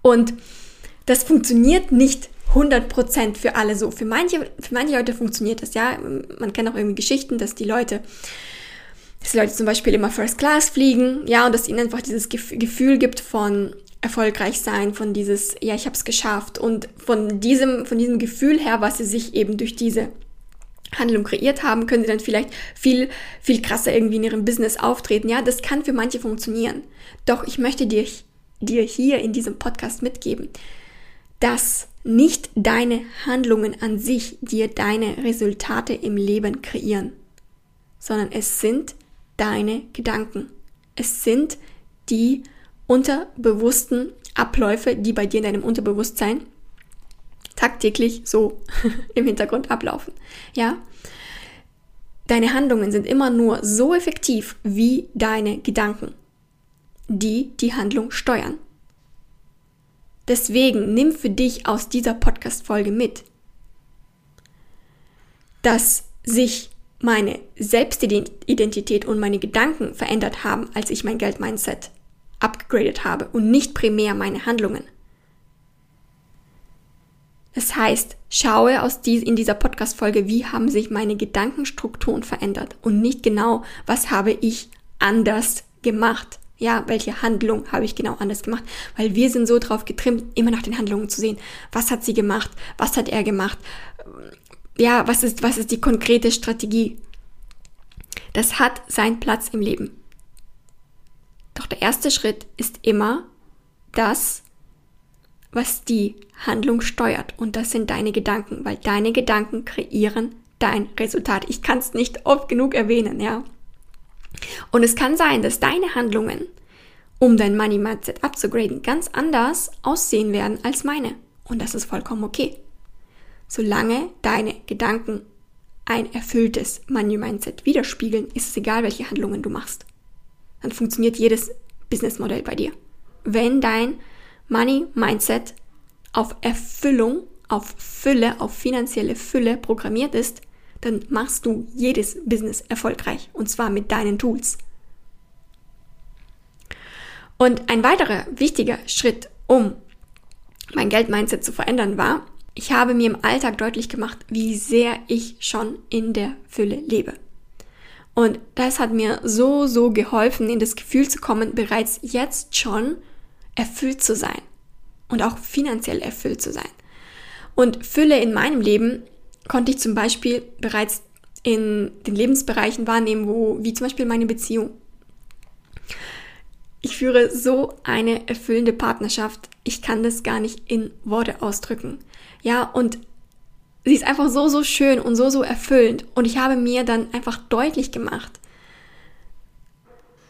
Und das funktioniert nicht 100% für alle so. Für manche, für manche Leute funktioniert das, ja. Man kennt auch irgendwie Geschichten, dass die Leute, dass die Leute zum Beispiel immer First Class fliegen, ja, und dass ihnen einfach dieses Gefühl gibt von, erfolgreich sein, von dieses, ja, ich habe es geschafft. Und von diesem, von diesem Gefühl her, was sie sich eben durch diese Handlung kreiert haben, können sie dann vielleicht viel, viel krasser irgendwie in ihrem Business auftreten. Ja, das kann für manche funktionieren. Doch ich möchte dich dir hier in diesem Podcast mitgeben, dass nicht deine Handlungen an sich dir deine Resultate im Leben kreieren, sondern es sind deine Gedanken. Es sind die unterbewussten Abläufe, die bei dir in deinem Unterbewusstsein tagtäglich so im Hintergrund ablaufen. Ja? Deine Handlungen sind immer nur so effektiv wie deine Gedanken, die die Handlung steuern. Deswegen nimm für dich aus dieser Podcast-Folge mit, dass sich meine Selbstidentität und meine Gedanken verändert haben, als ich mein Geld-Mindset upgradet habe und nicht primär meine Handlungen. Das heißt, schaue aus dies, in dieser Podcast-Folge, wie haben sich meine Gedankenstrukturen verändert und nicht genau, was habe ich anders gemacht. Ja, welche Handlung habe ich genau anders gemacht? Weil wir sind so drauf getrimmt, immer nach den Handlungen zu sehen. Was hat sie gemacht? Was hat er gemacht? Ja, was ist, was ist die konkrete Strategie? Das hat seinen Platz im Leben. Der erste Schritt ist immer das, was die Handlung steuert. Und das sind deine Gedanken, weil deine Gedanken kreieren dein Resultat. Ich kann es nicht oft genug erwähnen, ja. Und es kann sein, dass deine Handlungen, um dein Money Mindset abzugraden, ganz anders aussehen werden als meine. Und das ist vollkommen okay. Solange deine Gedanken ein erfülltes Money Mindset widerspiegeln, ist es egal, welche Handlungen du machst. Dann funktioniert jedes Businessmodell bei dir. Wenn dein Money Mindset auf Erfüllung, auf Fülle, auf finanzielle Fülle programmiert ist, dann machst du jedes Business erfolgreich und zwar mit deinen Tools. Und ein weiterer wichtiger Schritt, um mein Geld-Mindset zu verändern, war, ich habe mir im Alltag deutlich gemacht, wie sehr ich schon in der Fülle lebe. Und das hat mir so, so geholfen, in das Gefühl zu kommen, bereits jetzt schon erfüllt zu sein und auch finanziell erfüllt zu sein. Und Fülle in meinem Leben konnte ich zum Beispiel bereits in den Lebensbereichen wahrnehmen, wo, wie zum Beispiel meine Beziehung. Ich führe so eine erfüllende Partnerschaft. Ich kann das gar nicht in Worte ausdrücken. Ja, und sie ist einfach so, so schön und so, so erfüllend. Und ich habe mir dann einfach deutlich gemacht,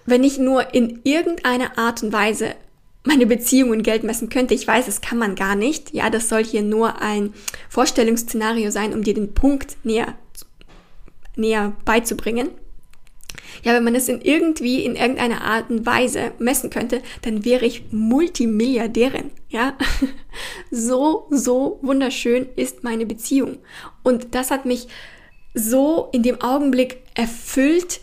wenn ich nur in irgendeiner Art und Weise meine Beziehung in Geld messen könnte. Ich weiß, das kann man gar nicht. Ja, das soll hier nur ein Vorstellungsszenario sein, um dir den Punkt näher, näher beizubringen. Ja, wenn man es in irgendwie, in irgendeiner Art und Weise messen könnte, dann wäre ich Multimilliardärin. Ja, so, so wunderschön ist meine Beziehung. Und das hat mich so in dem Augenblick erfüllt.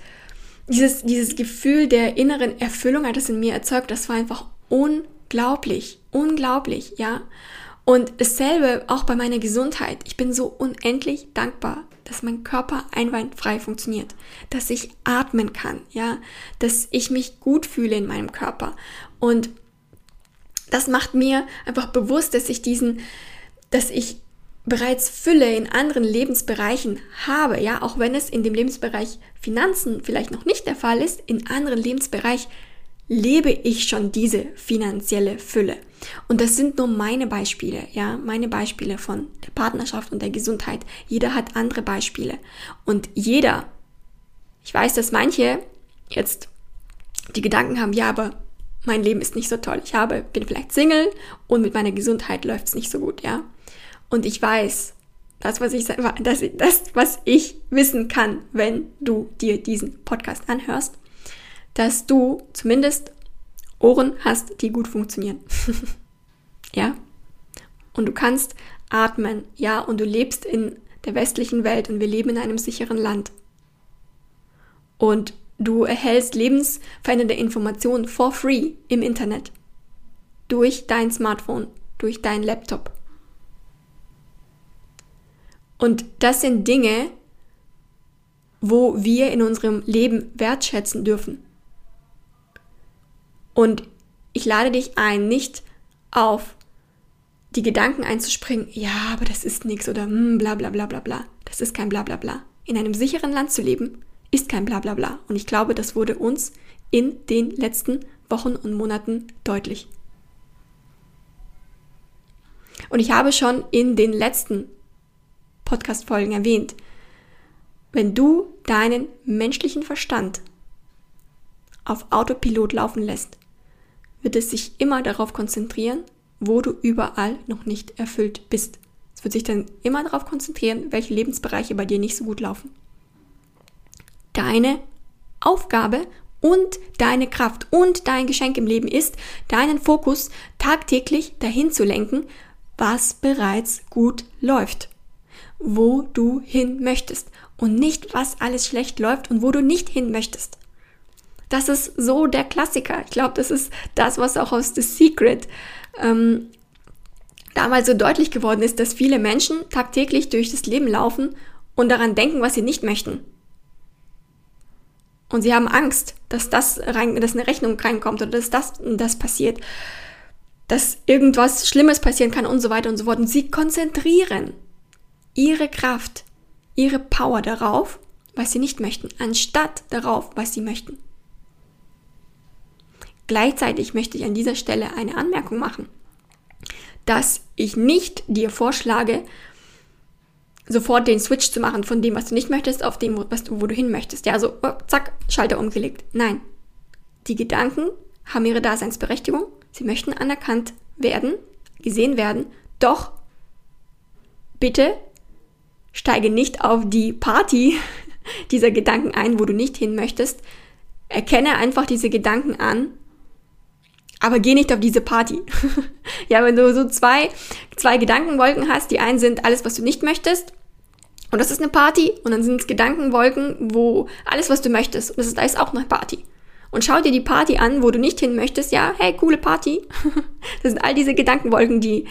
Dieses, dieses Gefühl der inneren Erfüllung hat es in mir erzeugt. Das war einfach unglaublich, unglaublich, ja. Und dasselbe auch bei meiner Gesundheit. Ich bin so unendlich dankbar, dass mein Körper einwandfrei funktioniert, dass ich atmen kann, ja, dass ich mich gut fühle in meinem Körper. Und das macht mir einfach bewusst, dass ich diesen, dass ich bereits Fülle in anderen Lebensbereichen habe, ja, auch wenn es in dem Lebensbereich Finanzen vielleicht noch nicht der Fall ist, in anderen Lebensbereichen lebe ich schon diese finanzielle Fülle. Und das sind nur meine Beispiele, ja, meine Beispiele von der Partnerschaft und der Gesundheit. Jeder hat andere Beispiele. Und jeder, ich weiß, dass manche jetzt die Gedanken haben, ja, aber mein Leben ist nicht so toll. Ich habe, bin vielleicht Single und mit meiner Gesundheit läuft es nicht so gut, ja. Und ich weiß, das, was ich, das, das, was ich wissen kann, wenn du dir diesen Podcast anhörst, dass du zumindest Ohren hast, die gut funktionieren. ja? Und du kannst atmen, ja, und du lebst in der westlichen Welt und wir leben in einem sicheren Land. Und du erhältst lebensverändernde Informationen for free im Internet. Durch dein Smartphone, durch dein Laptop. Und das sind Dinge, wo wir in unserem Leben wertschätzen dürfen. Und ich lade dich ein, nicht auf die Gedanken einzuspringen, ja, aber das ist nichts oder hm, bla bla bla bla bla. Das ist kein bla bla bla. In einem sicheren Land zu leben, ist kein bla bla bla. Und ich glaube, das wurde uns in den letzten Wochen und Monaten deutlich. Und ich habe schon in den letzten Podcast-Folgen erwähnt, wenn du deinen menschlichen Verstand auf Autopilot laufen lässt, wird es sich immer darauf konzentrieren, wo du überall noch nicht erfüllt bist. Es wird sich dann immer darauf konzentrieren, welche Lebensbereiche bei dir nicht so gut laufen. Deine Aufgabe und deine Kraft und dein Geschenk im Leben ist, deinen Fokus tagtäglich dahin zu lenken, was bereits gut läuft, wo du hin möchtest und nicht, was alles schlecht läuft und wo du nicht hin möchtest. Das ist so der Klassiker. Ich glaube, das ist das, was auch aus The Secret ähm, damals so deutlich geworden ist, dass viele Menschen tagtäglich durch das Leben laufen und daran denken, was sie nicht möchten. Und sie haben Angst, dass das rein, dass eine Rechnung reinkommt oder dass das das passiert, dass irgendwas Schlimmes passieren kann und so weiter und so fort. Und sie konzentrieren ihre Kraft, ihre Power darauf, was sie nicht möchten, anstatt darauf, was sie möchten. Gleichzeitig möchte ich an dieser Stelle eine Anmerkung machen, dass ich nicht dir vorschlage, sofort den Switch zu machen von dem, was du nicht möchtest, auf dem, was du, wo du hin möchtest. Ja, also oh, zack, Schalter umgelegt. Nein. Die Gedanken haben ihre Daseinsberechtigung. Sie möchten anerkannt werden, gesehen werden. Doch bitte steige nicht auf die Party dieser Gedanken ein, wo du nicht hin möchtest. Erkenne einfach diese Gedanken an aber geh nicht auf diese Party. ja, wenn du so zwei, zwei Gedankenwolken hast, die einen sind alles, was du nicht möchtest, und das ist eine Party, und dann sind es Gedankenwolken, wo alles, was du möchtest, und das ist, ist auch eine Party. Und schau dir die Party an, wo du nicht hin möchtest, ja, hey, coole Party. das sind all diese Gedankenwolken, die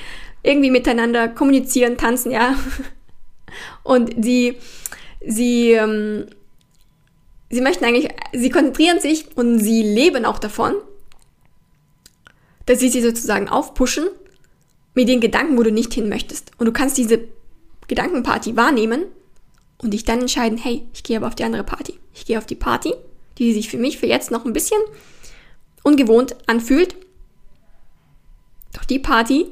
irgendwie miteinander kommunizieren, tanzen, ja. Und sie, sie, ähm, sie möchten eigentlich, sie konzentrieren sich und sie leben auch davon, dass sie sie sozusagen aufpushen mit den Gedanken, wo du nicht hin möchtest. Und du kannst diese Gedankenparty wahrnehmen und dich dann entscheiden, hey, ich gehe aber auf die andere Party. Ich gehe auf die Party, die sich für mich für jetzt noch ein bisschen ungewohnt anfühlt. Doch die Party,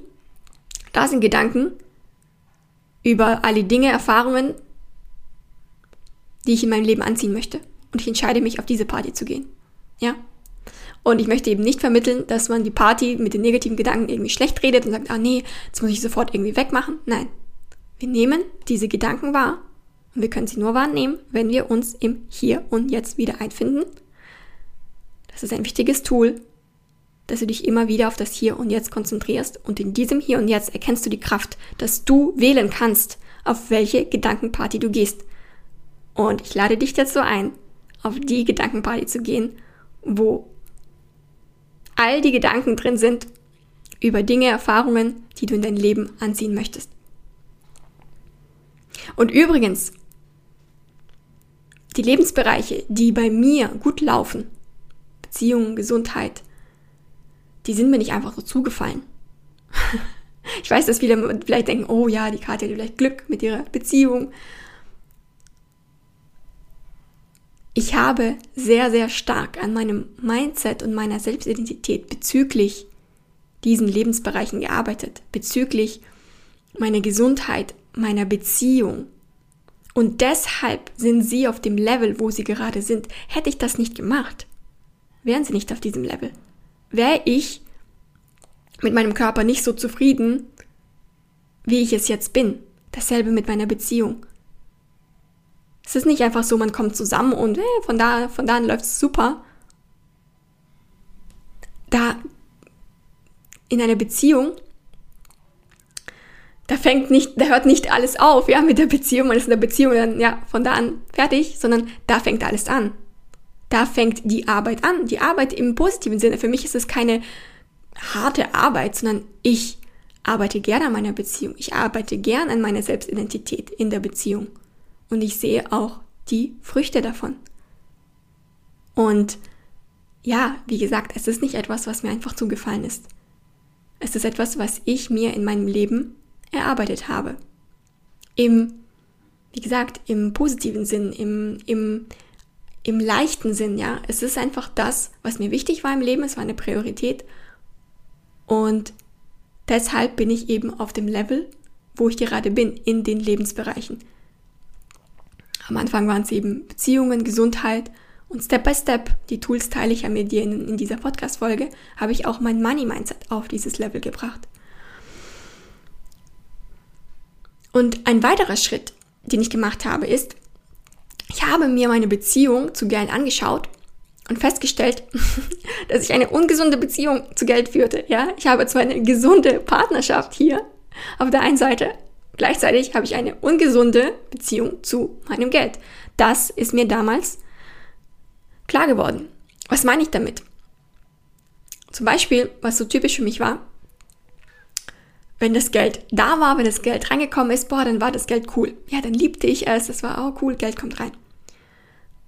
da sind Gedanken über alle Dinge, Erfahrungen, die ich in meinem Leben anziehen möchte. Und ich entscheide mich, auf diese Party zu gehen. Ja? Und ich möchte eben nicht vermitteln, dass man die Party mit den negativen Gedanken irgendwie schlecht redet und sagt, ah nee, jetzt muss ich sofort irgendwie wegmachen. Nein. Wir nehmen diese Gedanken wahr und wir können sie nur wahrnehmen, wenn wir uns im Hier und Jetzt wieder einfinden. Das ist ein wichtiges Tool, dass du dich immer wieder auf das Hier und Jetzt konzentrierst und in diesem Hier und Jetzt erkennst du die Kraft, dass du wählen kannst, auf welche Gedankenparty du gehst. Und ich lade dich dazu ein, auf die Gedankenparty zu gehen, wo all die Gedanken drin sind über Dinge, Erfahrungen, die du in dein Leben anziehen möchtest. Und übrigens, die Lebensbereiche, die bei mir gut laufen, Beziehung, Gesundheit, die sind mir nicht einfach so zugefallen. ich weiß, dass viele vielleicht denken, oh ja, die Karte hat vielleicht Glück mit ihrer Beziehung ich habe sehr, sehr stark an meinem Mindset und meiner Selbstidentität bezüglich diesen Lebensbereichen gearbeitet, bezüglich meiner Gesundheit, meiner Beziehung. Und deshalb sind sie auf dem Level, wo sie gerade sind. Hätte ich das nicht gemacht, wären sie nicht auf diesem Level. Wäre ich mit meinem Körper nicht so zufrieden, wie ich es jetzt bin. Dasselbe mit meiner Beziehung. Es ist nicht einfach so, man kommt zusammen und hey, von da, von da an läuft es super. Da in einer Beziehung, da fängt nicht, da hört nicht alles auf, ja, mit der Beziehung, man ist in der Beziehung dann, ja, von da an fertig, sondern da fängt alles an. Da fängt die Arbeit an. Die Arbeit im positiven Sinne. Für mich ist es keine harte Arbeit, sondern ich arbeite gerne an meiner Beziehung. Ich arbeite gern an meiner Selbstidentität in der Beziehung und ich sehe auch die Früchte davon. Und ja, wie gesagt, es ist nicht etwas, was mir einfach zugefallen ist. Es ist etwas, was ich mir in meinem Leben erarbeitet habe. Im, wie gesagt, im positiven Sinn, im, im, im leichten Sinn, ja. Es ist einfach das, was mir wichtig war im Leben, es war eine Priorität. Und deshalb bin ich eben auf dem Level, wo ich gerade bin, in den Lebensbereichen. Am Anfang waren es eben Beziehungen, Gesundheit und Step by Step, die Tools teile ich ja mit dir in, in dieser Podcast-Folge, habe ich auch mein Money-Mindset auf dieses Level gebracht. Und ein weiterer Schritt, den ich gemacht habe, ist, ich habe mir meine Beziehung zu Geld angeschaut und festgestellt, dass ich eine ungesunde Beziehung zu Geld führte. Ja, ich habe zwar eine gesunde Partnerschaft hier auf der einen Seite, gleichzeitig habe ich eine ungesunde Beziehung zu meinem Geld. Das ist mir damals klar geworden. Was meine ich damit? Zum Beispiel, was so typisch für mich war, wenn das Geld da war, wenn das Geld reingekommen ist, boah, dann war das Geld cool. Ja, dann liebte ich es, das war, oh cool, Geld kommt rein.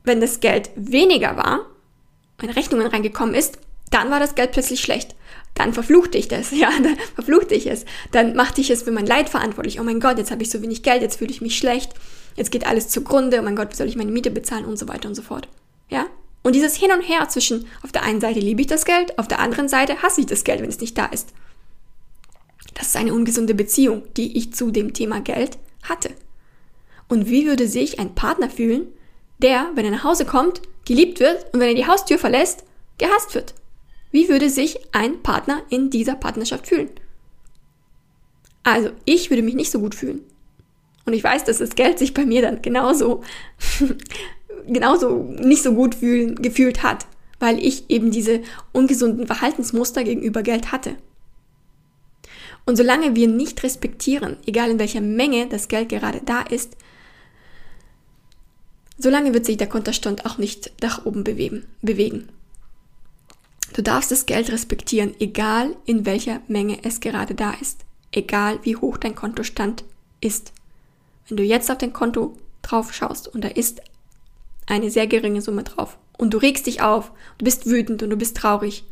Wenn das Geld weniger war, wenn Rechnungen reingekommen ist, dann war das Geld plötzlich schlecht. Dann verfluchte ich das, ja, dann verfluchte ich es. Dann machte ich es für mein Leid verantwortlich. Oh mein Gott, jetzt habe ich so wenig Geld, jetzt fühle ich mich schlecht, jetzt geht alles zugrunde, oh mein Gott, wie soll ich meine Miete bezahlen und so weiter und so fort. Ja? Und dieses Hin und Her zwischen, auf der einen Seite liebe ich das Geld, auf der anderen Seite hasse ich das Geld, wenn es nicht da ist. Das ist eine ungesunde Beziehung, die ich zu dem Thema Geld hatte. Und wie würde sich ein Partner fühlen, der, wenn er nach Hause kommt, geliebt wird und wenn er die Haustür verlässt, gehasst wird? Wie würde sich ein Partner in dieser Partnerschaft fühlen? Also, ich würde mich nicht so gut fühlen. Und ich weiß, dass das Geld sich bei mir dann genauso, genauso nicht so gut fühlen, gefühlt hat, weil ich eben diese ungesunden Verhaltensmuster gegenüber Geld hatte. Und solange wir nicht respektieren, egal in welcher Menge das Geld gerade da ist, solange wird sich der Konterstand auch nicht nach oben bewegen. Du darfst das Geld respektieren, egal in welcher Menge es gerade da ist, egal wie hoch dein Kontostand ist. Wenn du jetzt auf dein Konto drauf schaust und da ist eine sehr geringe Summe drauf und du regst dich auf, du bist wütend und du bist traurig,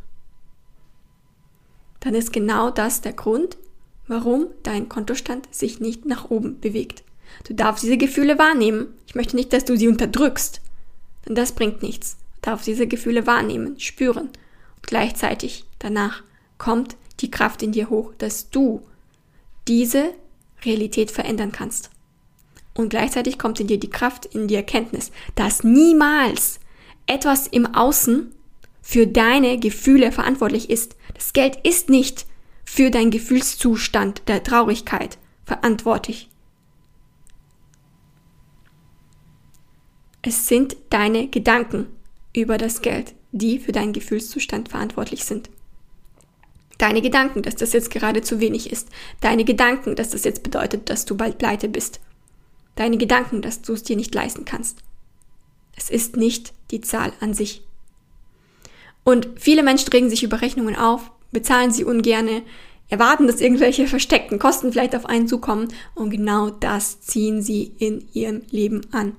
dann ist genau das der Grund, warum dein Kontostand sich nicht nach oben bewegt. Du darfst diese Gefühle wahrnehmen. Ich möchte nicht, dass du sie unterdrückst, denn das bringt nichts. Du darfst diese Gefühle wahrnehmen, spüren. Gleichzeitig danach kommt die Kraft in dir hoch, dass du diese Realität verändern kannst. Und gleichzeitig kommt in dir die Kraft, in die Erkenntnis, dass niemals etwas im Außen für deine Gefühle verantwortlich ist. Das Geld ist nicht für deinen Gefühlszustand der Traurigkeit verantwortlich. Es sind deine Gedanken über das Geld, die für deinen Gefühlszustand verantwortlich sind. Deine Gedanken, dass das jetzt gerade zu wenig ist. Deine Gedanken, dass das jetzt bedeutet, dass du bald pleite bist. Deine Gedanken, dass du es dir nicht leisten kannst. Es ist nicht die Zahl an sich. Und viele Menschen regen sich über Rechnungen auf, bezahlen sie ungerne, erwarten, dass irgendwelche versteckten Kosten vielleicht auf einen zukommen und genau das ziehen sie in ihrem Leben an.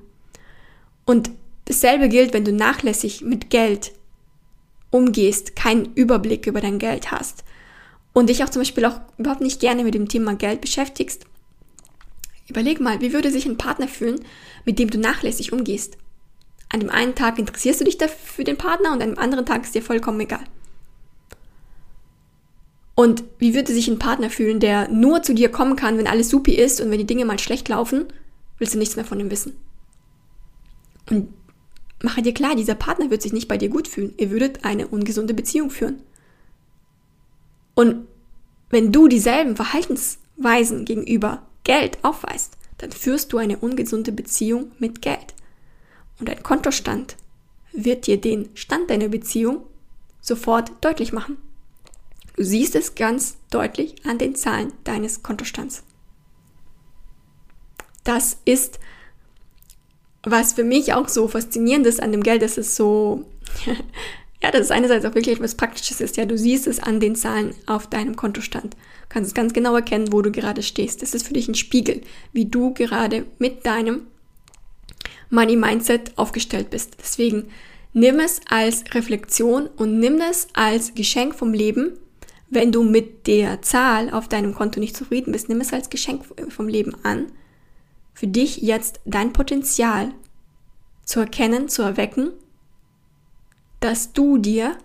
Und dasselbe gilt, wenn du nachlässig mit Geld umgehst, keinen Überblick über dein Geld hast und dich auch zum Beispiel auch überhaupt nicht gerne mit dem Thema Geld beschäftigst. Überleg mal, wie würde sich ein Partner fühlen, mit dem du nachlässig umgehst? An dem einen Tag interessierst du dich dafür für den Partner und an dem anderen Tag ist dir vollkommen egal. Und wie würde sich ein Partner fühlen, der nur zu dir kommen kann, wenn alles supi ist und wenn die Dinge mal schlecht laufen, willst du nichts mehr von ihm wissen. Und mache dir klar, dieser Partner wird sich nicht bei dir gut fühlen. Ihr würdet eine ungesunde Beziehung führen. Und wenn du dieselben Verhaltensweisen gegenüber Geld aufweist, dann führst du eine ungesunde Beziehung mit Geld. Und ein Kontostand wird dir den Stand deiner Beziehung sofort deutlich machen. Du siehst es ganz deutlich an den Zahlen deines Kontostands. Das ist, was für mich auch so faszinierend ist an dem Geld, dass es so, ja, das ist einerseits auch wirklich etwas Praktisches ist. Ja, du siehst es an den Zahlen auf deinem Kontostand. Du kannst es ganz genau erkennen, wo du gerade stehst. Das ist für dich ein Spiegel, wie du gerade mit deinem Money Mindset aufgestellt bist. Deswegen nimm es als Reflexion und nimm es als Geschenk vom Leben, wenn du mit der Zahl auf deinem Konto nicht zufrieden bist, nimm es als Geschenk vom Leben an, für dich jetzt dein Potenzial zu erkennen, zu erwecken, dass du dir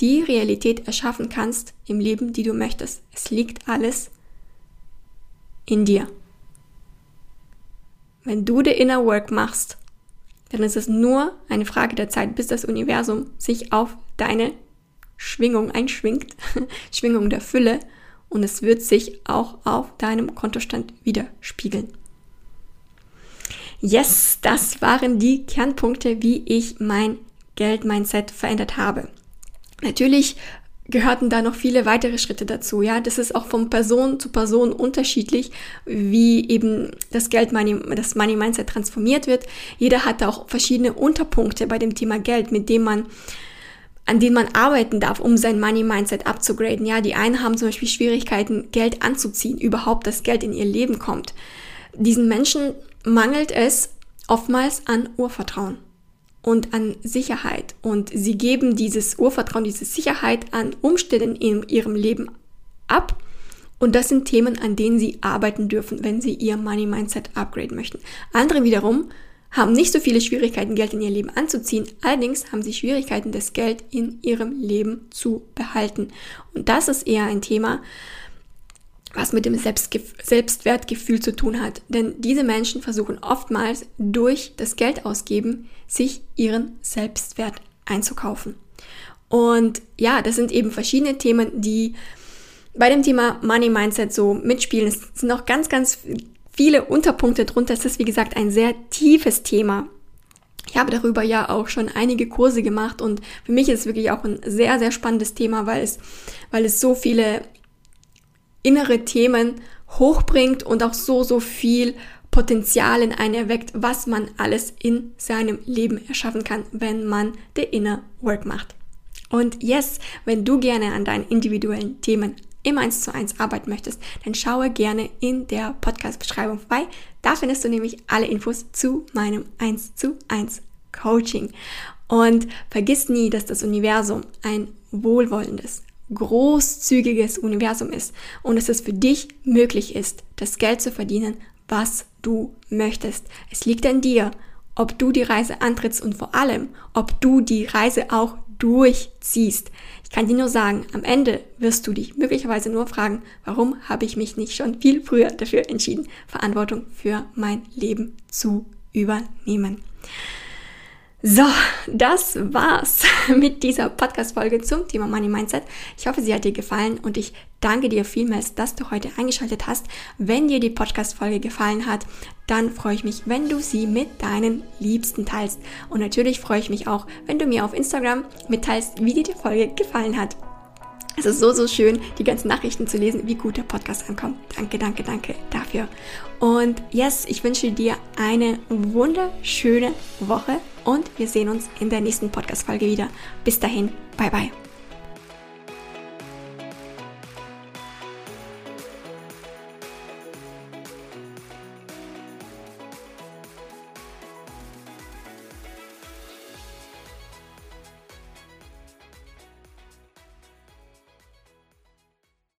die Realität erschaffen kannst im Leben, die du möchtest. Es liegt alles in dir. Wenn du the inner work machst, dann ist es nur eine Frage der Zeit, bis das Universum sich auf deine Schwingung einschwingt, Schwingung der Fülle, und es wird sich auch auf deinem Kontostand widerspiegeln. Yes, das waren die Kernpunkte, wie ich mein Geld-Mindset verändert habe. Natürlich gehörten da noch viele weitere Schritte dazu. Ja, das ist auch von Person zu Person unterschiedlich, wie eben das Geld Money, das Money Mindset transformiert wird. Jeder hat da auch verschiedene Unterpunkte bei dem Thema Geld, mit dem man an denen man arbeiten darf, um sein Money Mindset abzugraden. Ja, die einen haben zum Beispiel Schwierigkeiten, Geld anzuziehen, überhaupt, dass Geld in ihr Leben kommt. Diesen Menschen mangelt es oftmals an Urvertrauen und an Sicherheit. Und sie geben dieses Urvertrauen, diese Sicherheit an Umständen in ihrem Leben ab. Und das sind Themen, an denen sie arbeiten dürfen, wenn sie ihr Money Mindset upgraden möchten. Andere wiederum haben nicht so viele Schwierigkeiten, Geld in ihr Leben anzuziehen. Allerdings haben sie Schwierigkeiten, das Geld in ihrem Leben zu behalten. Und das ist eher ein Thema, was mit dem Selbstwertgefühl zu tun hat. Denn diese Menschen versuchen oftmals durch das Geld ausgeben, sich ihren Selbstwert einzukaufen. Und ja, das sind eben verschiedene Themen, die bei dem Thema Money Mindset so mitspielen. Es sind noch ganz, ganz viele Unterpunkte drunter. Es ist, wie gesagt, ein sehr tiefes Thema. Ich habe darüber ja auch schon einige Kurse gemacht und für mich ist es wirklich auch ein sehr, sehr spannendes Thema, weil es, weil es so viele innere Themen hochbringt und auch so, so viel Potenzial in einen erweckt, was man alles in seinem Leben erschaffen kann, wenn man the inner work macht. Und yes, wenn du gerne an deinen individuellen Themen im 1 zu 1 arbeiten möchtest, dann schaue gerne in der Podcast-Beschreibung vorbei. Da findest du nämlich alle Infos zu meinem 1 zu 1 Coaching. Und vergiss nie, dass das Universum ein wohlwollendes, großzügiges Universum ist und dass es für dich möglich ist, das Geld zu verdienen, was du möchtest. Es liegt an dir, ob du die Reise antrittst und vor allem, ob du die Reise auch durchziehst. Ich kann dir nur sagen, am Ende wirst du dich möglicherweise nur fragen, warum habe ich mich nicht schon viel früher dafür entschieden, Verantwortung für mein Leben zu übernehmen. So, das war's mit dieser Podcast-Folge zum Thema Money Mindset. Ich hoffe, sie hat dir gefallen und ich danke dir vielmals, dass du heute eingeschaltet hast. Wenn dir die Podcast-Folge gefallen hat, dann freue ich mich, wenn du sie mit deinen Liebsten teilst. Und natürlich freue ich mich auch, wenn du mir auf Instagram mitteilst, wie dir die Folge gefallen hat. Es ist so, so schön, die ganzen Nachrichten zu lesen, wie gut der Podcast ankommt. Danke, danke, danke dafür. Und yes, ich wünsche dir eine wunderschöne Woche und wir sehen uns in der nächsten Podcast-Folge wieder. Bis dahin, bye bye.